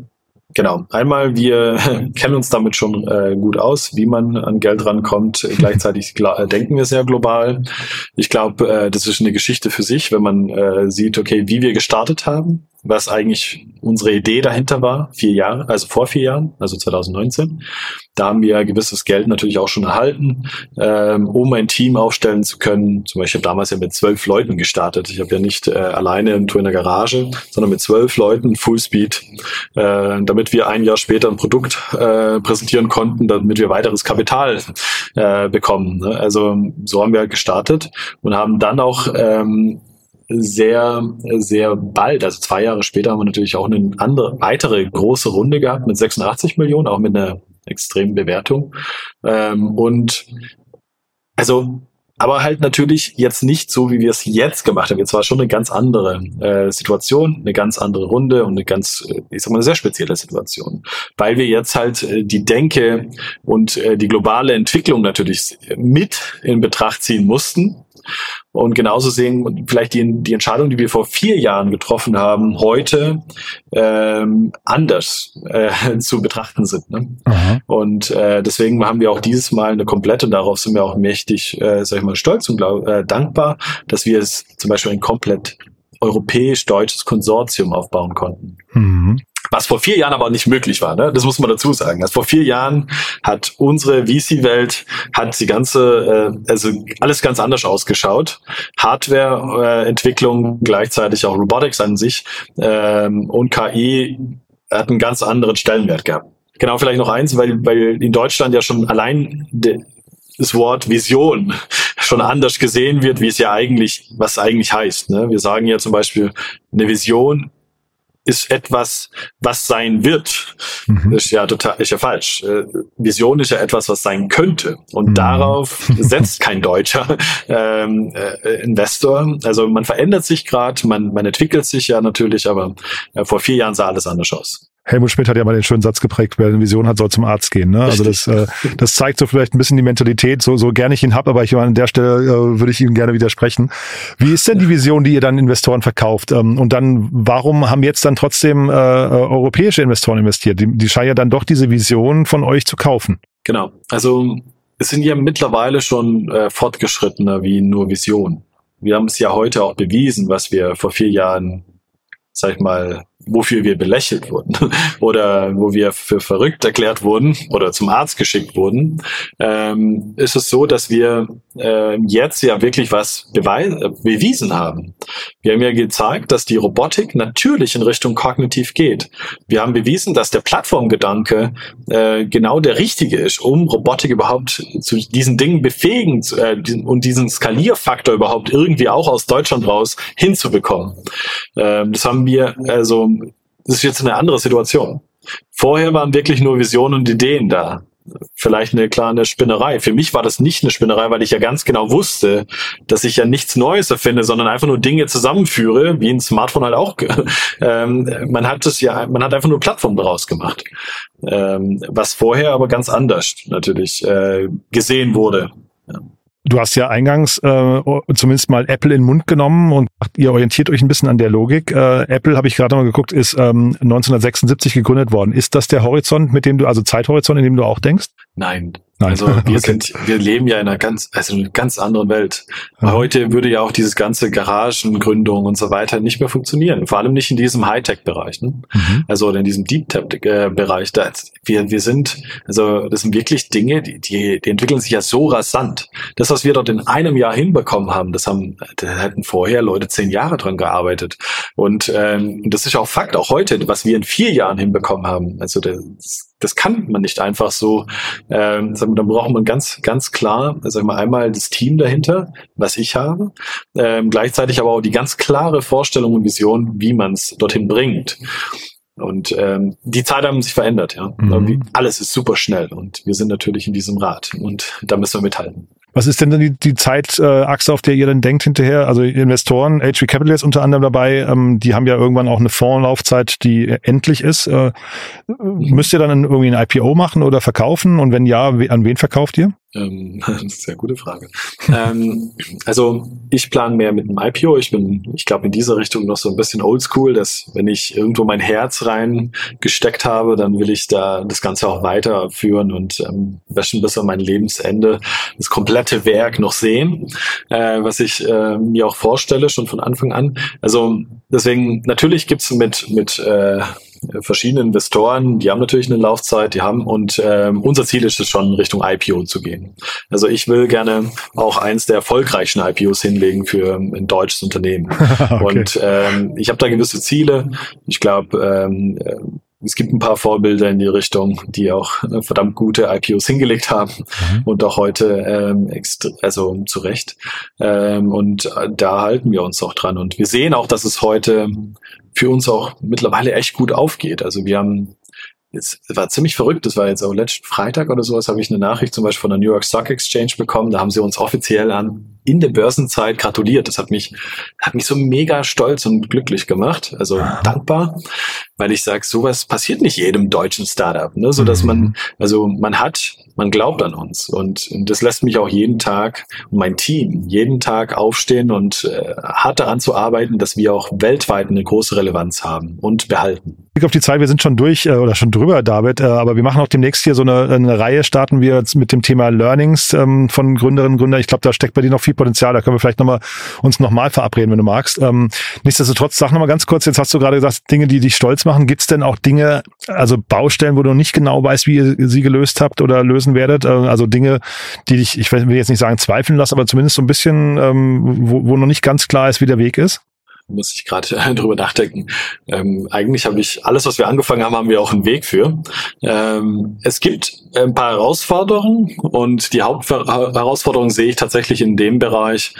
Genau. Einmal, wir kennen uns damit schon äh, gut aus, wie man an Geld rankommt. Gleichzeitig äh, denken wir sehr global. Ich glaube, äh, das ist eine Geschichte für sich, wenn man äh, sieht, okay, wie wir gestartet haben, was eigentlich unsere Idee dahinter war, vier Jahre, also vor vier Jahren, also 2019. Da haben wir gewisses Geld natürlich auch schon erhalten, ähm, um ein Team aufstellen zu können. Zum Beispiel damals ja mit zwölf Leuten gestartet. Ich habe ja nicht äh, alleine im Tour in der Garage, sondern mit zwölf Leuten Fullspeed, äh, damit wir ein Jahr später ein Produkt äh, präsentieren konnten, damit wir weiteres Kapital äh, bekommen. Ne? Also so haben wir gestartet und haben dann auch ähm, sehr, sehr bald, also zwei Jahre später haben wir natürlich auch eine andere, weitere große Runde gehabt mit 86 Millionen, auch mit einer extremen Bewertung. Ähm, und also aber halt natürlich jetzt nicht so, wie wir es jetzt gemacht haben. Jetzt war schon eine ganz andere äh, Situation, eine ganz andere Runde und eine ganz, äh, ich sag mal, eine sehr spezielle Situation. Weil wir jetzt halt äh, die Denke und äh, die globale Entwicklung natürlich mit in Betracht ziehen mussten und genauso sehen vielleicht die, die Entscheidung, die wir vor vier Jahren getroffen haben, heute ähm, anders äh, zu betrachten sind. Ne? Und äh, deswegen haben wir auch dieses Mal eine komplette, darauf sind wir auch mächtig, äh, sag ich mal, stolz und glaub, äh, dankbar, dass wir es zum Beispiel ein komplett europäisch-deutsches Konsortium aufbauen konnten. Mhm. Was vor vier Jahren aber nicht möglich war, ne? das muss man dazu sagen. Also vor vier Jahren hat unsere VC-Welt, hat die ganze, äh, also alles ganz anders ausgeschaut. Hardware-Entwicklung, gleichzeitig auch Robotics an sich ähm, und KI hat einen ganz anderen Stellenwert gehabt. Genau, vielleicht noch eins, weil, weil in Deutschland ja schon allein das Wort Vision schon anders gesehen wird, wie es ja eigentlich, was eigentlich heißt. Ne? Wir sagen ja zum Beispiel, eine Vision ist etwas, was sein wird. Mhm. Ist ja total, ist ja falsch. Äh, Vision ist ja etwas, was sein könnte. Und mhm. darauf setzt kein deutscher ähm, äh, Investor. Also man verändert sich gerade, man, man entwickelt sich ja natürlich, aber äh, vor vier Jahren sah alles anders aus. Helmut Schmidt hat ja mal den schönen Satz geprägt, wer eine Vision hat, soll zum Arzt gehen. Ne? Also das, äh, das zeigt so vielleicht ein bisschen die Mentalität, so, so gerne ich ihn hab, aber ich an der Stelle äh, würde ich ihm gerne widersprechen. Wie ist denn die Vision, die ihr dann Investoren verkauft? Ähm, und dann, warum haben jetzt dann trotzdem äh, äh, europäische Investoren investiert? Die, die scheinen ja dann doch diese Vision von euch zu kaufen. Genau. Also es sind ja mittlerweile schon äh, fortgeschrittener wie nur Vision. Wir haben es ja heute auch bewiesen, was wir vor vier Jahren, sag ich mal, wofür wir belächelt wurden oder wo wir für verrückt erklärt wurden oder zum Arzt geschickt wurden, ähm, ist es so, dass wir äh, jetzt ja wirklich was beweis bewiesen haben. Wir haben ja gezeigt, dass die Robotik natürlich in Richtung kognitiv geht. Wir haben bewiesen, dass der Plattformgedanke äh, genau der richtige ist, um Robotik überhaupt zu diesen Dingen befähigen äh, und diesen Skalierfaktor überhaupt irgendwie auch aus Deutschland raus hinzubekommen. Ähm, das haben wir also das ist jetzt eine andere Situation. Vorher waren wirklich nur Visionen und Ideen da. Vielleicht eine kleine Spinnerei. Für mich war das nicht eine Spinnerei, weil ich ja ganz genau wusste, dass ich ja nichts Neues erfinde, sondern einfach nur Dinge zusammenführe, wie ein Smartphone halt auch. ähm, man hat es ja, man hat einfach nur Plattformen daraus gemacht. Ähm, was vorher aber ganz anders natürlich äh, gesehen wurde. Ja. Du hast ja eingangs äh, zumindest mal Apple in den Mund genommen und ihr orientiert euch ein bisschen an der Logik. Äh, Apple, habe ich gerade mal geguckt, ist ähm, 1976 gegründet worden. Ist das der Horizont, mit dem du, also Zeithorizont, in dem du auch denkst? Nein, Nein. Also wir okay. sind, wir leben ja in einer ganz, also einer ganz anderen Welt. Ja. Heute würde ja auch dieses ganze Garagengründung und so weiter nicht mehr funktionieren. Vor allem nicht in diesem Hightech-Bereich, ne? Mhm. Also in diesem Deep Tech-Bereich. Da wir, wir sind, also das sind wirklich Dinge, die, die, die entwickeln sich ja so rasant. Das, was wir dort in einem Jahr hinbekommen haben, das haben, da hätten vorher Leute zehn Jahre dran gearbeitet. Und ähm, das ist auch Fakt, auch heute, was wir in vier Jahren hinbekommen haben. Also das, das kann man nicht einfach so. Ähm, da braucht man ganz, ganz klar, sag mal, einmal das Team dahinter, was ich habe, ähm, gleichzeitig aber auch die ganz klare Vorstellung und Vision, wie man es dorthin bringt. Und ähm, die Zeit haben sich verändert, ja. Mhm. Alles ist super schnell und wir sind natürlich in diesem Rad und da müssen wir mithalten. Was ist denn dann die, die Zeitachse, auf der ihr dann denkt hinterher? Also Investoren, HV Capital ist unter anderem dabei, ähm, die haben ja irgendwann auch eine Fondslaufzeit, die endlich ist. Äh, müsst ihr dann irgendwie ein IPO machen oder verkaufen? Und wenn ja, an wen verkauft ihr? Ähm, sehr gute Frage. ähm, also ich plane mehr mit einem IPO. Ich bin, ich glaube, in dieser Richtung noch so ein bisschen oldschool, dass wenn ich irgendwo mein Herz reingesteckt habe, dann will ich da das Ganze auch weiterführen und ähm, bis an mein Lebensende das komplette Werk noch sehen, äh, was ich äh, mir auch vorstelle, schon von Anfang an. Also deswegen, natürlich gibt's mit, mit äh, verschiedene Investoren, die haben natürlich eine Laufzeit, die haben und ähm, unser Ziel ist es schon Richtung IPO zu gehen. Also ich will gerne auch eins der erfolgreichen IPOs hinlegen für ein deutsches Unternehmen. okay. Und ähm, ich habe da gewisse Ziele. Ich glaube, ähm, es gibt ein paar Vorbilder in die Richtung, die auch äh, verdammt gute IPOs hingelegt haben mhm. und auch heute ähm, also zu Recht. Ähm, und äh, da halten wir uns auch dran. Und wir sehen auch, dass es heute für uns auch mittlerweile echt gut aufgeht. Also wir haben es war ziemlich verrückt. Das war jetzt auch letzten Freitag oder sowas, habe ich eine Nachricht zum Beispiel von der New York Stock Exchange bekommen. Da haben sie uns offiziell an in der Börsenzeit gratuliert. Das hat mich, hat mich so mega stolz und glücklich gemacht. Also dankbar, weil ich sage, sowas passiert nicht jedem deutschen Startup, ne? so dass man, mhm. also man hat, man glaubt an uns und, das lässt mich auch jeden Tag mein Team jeden Tag aufstehen und äh, hart daran zu arbeiten, dass wir auch weltweit eine große Relevanz haben und behalten. Blick auf die Zeit, wir sind schon durch äh, oder schon drüber, David, äh, aber wir machen auch demnächst hier so eine, eine Reihe, starten wir mit dem Thema Learnings ähm, von Gründerinnen und Gründern. Ich glaube, da steckt bei dir noch viel Potenzial, da können wir vielleicht nochmal uns nochmal verabreden, wenn du magst. Ähm, nichtsdestotrotz, sag nochmal ganz kurz, jetzt hast du gerade gesagt, Dinge, die dich stolz machen. Gibt es denn auch Dinge, also Baustellen, wo du nicht genau weißt, wie ihr sie gelöst habt oder lösen werdet? Äh, also Dinge, die dich, ich will jetzt nicht sagen zweifeln lassen, aber zumindest so ein bisschen, ähm, wo, wo noch nicht ganz klar ist, wie der Weg ist? muss ich gerade drüber nachdenken. Ähm, eigentlich habe ich alles, was wir angefangen haben, haben wir auch einen Weg für. Ähm, es gibt ein paar Herausforderungen und die Hauptherausforderung sehe ich tatsächlich in dem Bereich,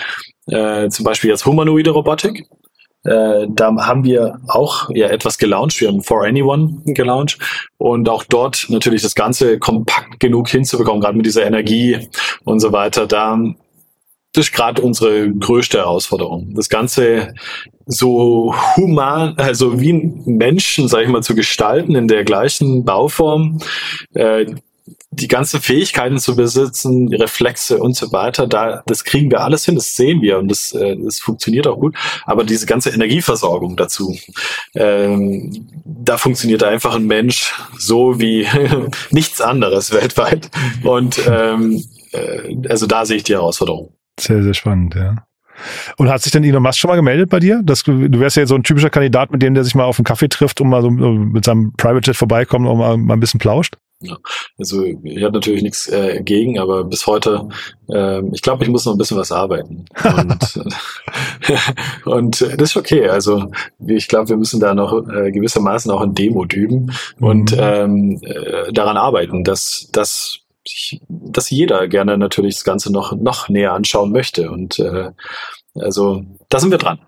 äh, zum Beispiel jetzt humanoide Robotik. Äh, da haben wir auch ja etwas gelauncht. Wir haben For Anyone gelauncht und auch dort natürlich das Ganze kompakt genug hinzubekommen, gerade mit dieser Energie und so weiter. Da das ist gerade unsere größte Herausforderung. Das Ganze so human, also wie Menschen, sage ich mal, zu gestalten in der gleichen Bauform, äh, die ganzen Fähigkeiten zu besitzen, Reflexe und so weiter, da das kriegen wir alles hin, das sehen wir und das, äh, das funktioniert auch gut. Aber diese ganze Energieversorgung dazu, ähm, da funktioniert einfach ein Mensch so wie nichts anderes weltweit. Und ähm, äh, also da sehe ich die Herausforderung. Sehr, sehr spannend, ja. Und hat sich denn Elon Musk schon mal gemeldet bei dir? Das, du wärst ja so ein typischer Kandidat, mit dem der sich mal auf einen Kaffee trifft und mal so mit seinem Private Jet vorbeikommt und mal, mal ein bisschen plauscht? Ja, also ich habe natürlich nichts äh, gegen, aber bis heute, äh, ich glaube, ich muss noch ein bisschen was arbeiten. Und, und das ist okay. Also ich glaube, wir müssen da noch äh, gewissermaßen auch in Demo üben und mhm. ähm, äh, daran arbeiten, dass das dass jeder gerne natürlich das Ganze noch, noch näher anschauen möchte. Und äh, also da sind wir dran.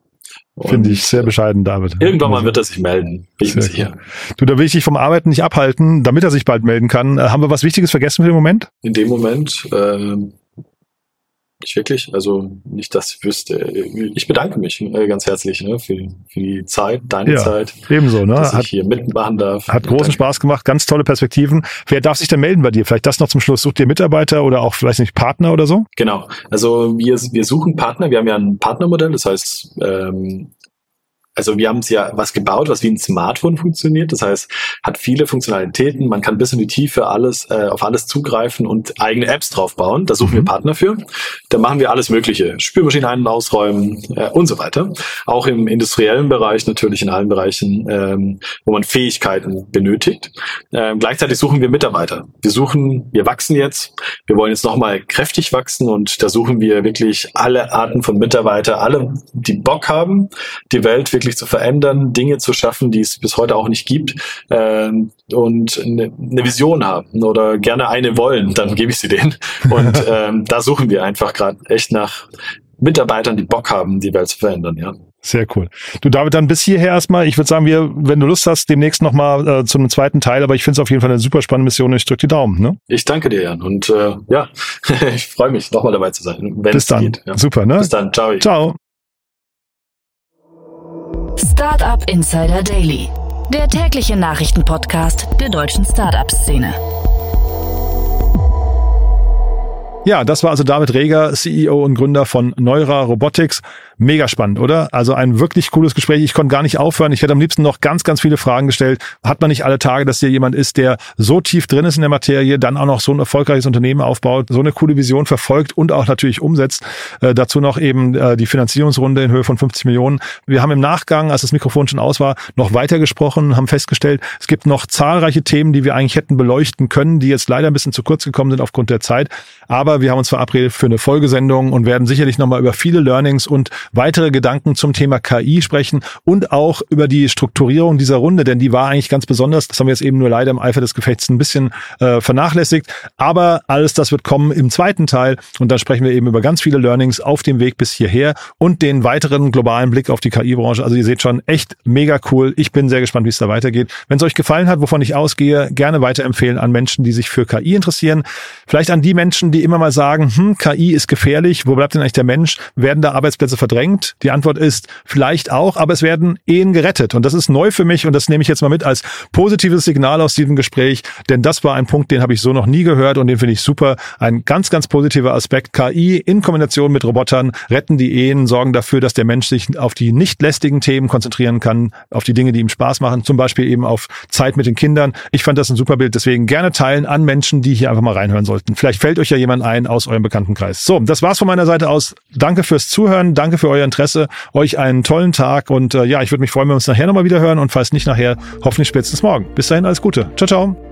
Finde ich sehr bescheiden, David. Irgendwann mal wird er sich melden, bin ich mir sicher. Du, da will ich dich vom Arbeiten nicht abhalten, damit er sich bald melden kann. Äh, haben wir was Wichtiges vergessen für den Moment? In dem Moment äh, nicht wirklich. Also nicht, dass ich wüsste. Ich bedanke mich äh, ganz herzlich ne, für, für die Zeit, deine ja, Zeit. Ebenso, ne? Dass hat, ich hier mitmachen darf. Hat großen Danke. Spaß gemacht, ganz tolle Perspektiven. Wer darf sich denn melden bei dir? Vielleicht das noch zum Schluss. Sucht ihr Mitarbeiter oder auch vielleicht nicht Partner oder so? Genau. Also wir, wir suchen Partner. Wir haben ja ein Partnermodell. Das heißt, ähm, also wir haben es ja was gebaut, was wie ein Smartphone funktioniert. Das heißt, hat viele Funktionalitäten. Man kann bis in die Tiefe alles äh, auf alles zugreifen und eigene Apps drauf bauen. Da suchen mhm. wir Partner für. Da machen wir alles Mögliche: Spülmaschinen ein- und ausräumen äh, und so weiter. Auch im industriellen Bereich natürlich in allen Bereichen, ähm, wo man Fähigkeiten benötigt. Ähm, gleichzeitig suchen wir Mitarbeiter. Wir suchen, wir wachsen jetzt. Wir wollen jetzt nochmal kräftig wachsen und da suchen wir wirklich alle Arten von Mitarbeiter, alle, die Bock haben, die Welt wirklich wirklich zu verändern, Dinge zu schaffen, die es bis heute auch nicht gibt äh, und eine, eine Vision haben oder gerne eine wollen, dann gebe ich sie denen. Und ähm, da suchen wir einfach gerade echt nach Mitarbeitern, die Bock haben, die Welt zu verändern, ja. Sehr cool. Du David, dann bis hierher erstmal. Ich würde sagen, wir, wenn du Lust hast, demnächst nochmal äh, zu einem zweiten Teil, aber ich finde es auf jeden Fall eine super spannende Mission und ich drücke die Daumen. Ne? Ich danke dir, Jan. Und äh, ja, ich freue mich, nochmal dabei zu sein. Wenn bis dann. Geht, ja. Super, ne? Bis dann. Ciao. Ciao. Startup Insider Daily, der tägliche Nachrichtenpodcast der deutschen Startup-Szene. Ja, das war also David Reger, CEO und Gründer von Neura Robotics. Mega spannend, oder? Also ein wirklich cooles Gespräch. Ich konnte gar nicht aufhören. Ich hätte am liebsten noch ganz, ganz viele Fragen gestellt. Hat man nicht alle Tage, dass hier jemand ist, der so tief drin ist in der Materie, dann auch noch so ein erfolgreiches Unternehmen aufbaut, so eine coole Vision verfolgt und auch natürlich umsetzt. Äh, dazu noch eben äh, die Finanzierungsrunde in Höhe von 50 Millionen. Wir haben im Nachgang, als das Mikrofon schon aus war, noch weiter gesprochen, haben festgestellt, es gibt noch zahlreiche Themen, die wir eigentlich hätten beleuchten können, die jetzt leider ein bisschen zu kurz gekommen sind aufgrund der Zeit. Aber wir haben uns verabredet für eine Folgesendung und werden sicherlich nochmal über viele Learnings und weitere Gedanken zum Thema KI sprechen und auch über die Strukturierung dieser Runde, denn die war eigentlich ganz besonders. Das haben wir jetzt eben nur leider im Eifer des Gefechts ein bisschen äh, vernachlässigt. Aber alles das wird kommen im zweiten Teil und dann sprechen wir eben über ganz viele Learnings auf dem Weg bis hierher und den weiteren globalen Blick auf die KI-Branche. Also ihr seht schon, echt mega cool. Ich bin sehr gespannt, wie es da weitergeht. Wenn es euch gefallen hat, wovon ich ausgehe, gerne weiterempfehlen an Menschen, die sich für KI interessieren. Vielleicht an die Menschen, die immer mal sagen, hm, KI ist gefährlich, wo bleibt denn eigentlich der Mensch? Werden da Arbeitsplätze verdrängt? Die Antwort ist vielleicht auch, aber es werden Ehen gerettet. Und das ist neu für mich und das nehme ich jetzt mal mit als positives Signal aus diesem Gespräch, denn das war ein Punkt, den habe ich so noch nie gehört und den finde ich super. Ein ganz, ganz positiver Aspekt. KI in Kombination mit Robotern retten die Ehen, sorgen dafür, dass der Mensch sich auf die nicht lästigen Themen konzentrieren kann, auf die Dinge, die ihm Spaß machen, zum Beispiel eben auf Zeit mit den Kindern. Ich fand das ein super Bild, deswegen gerne teilen an Menschen, die hier einfach mal reinhören sollten. Vielleicht fällt euch ja jemand ein aus eurem Bekanntenkreis. So, das war's von meiner Seite aus. Danke fürs Zuhören, danke für euer Interesse, euch einen tollen Tag und äh, ja, ich würde mich freuen, wenn wir uns nachher nochmal wieder hören und falls nicht nachher, hoffentlich spätestens morgen. Bis dahin alles Gute. Ciao, ciao.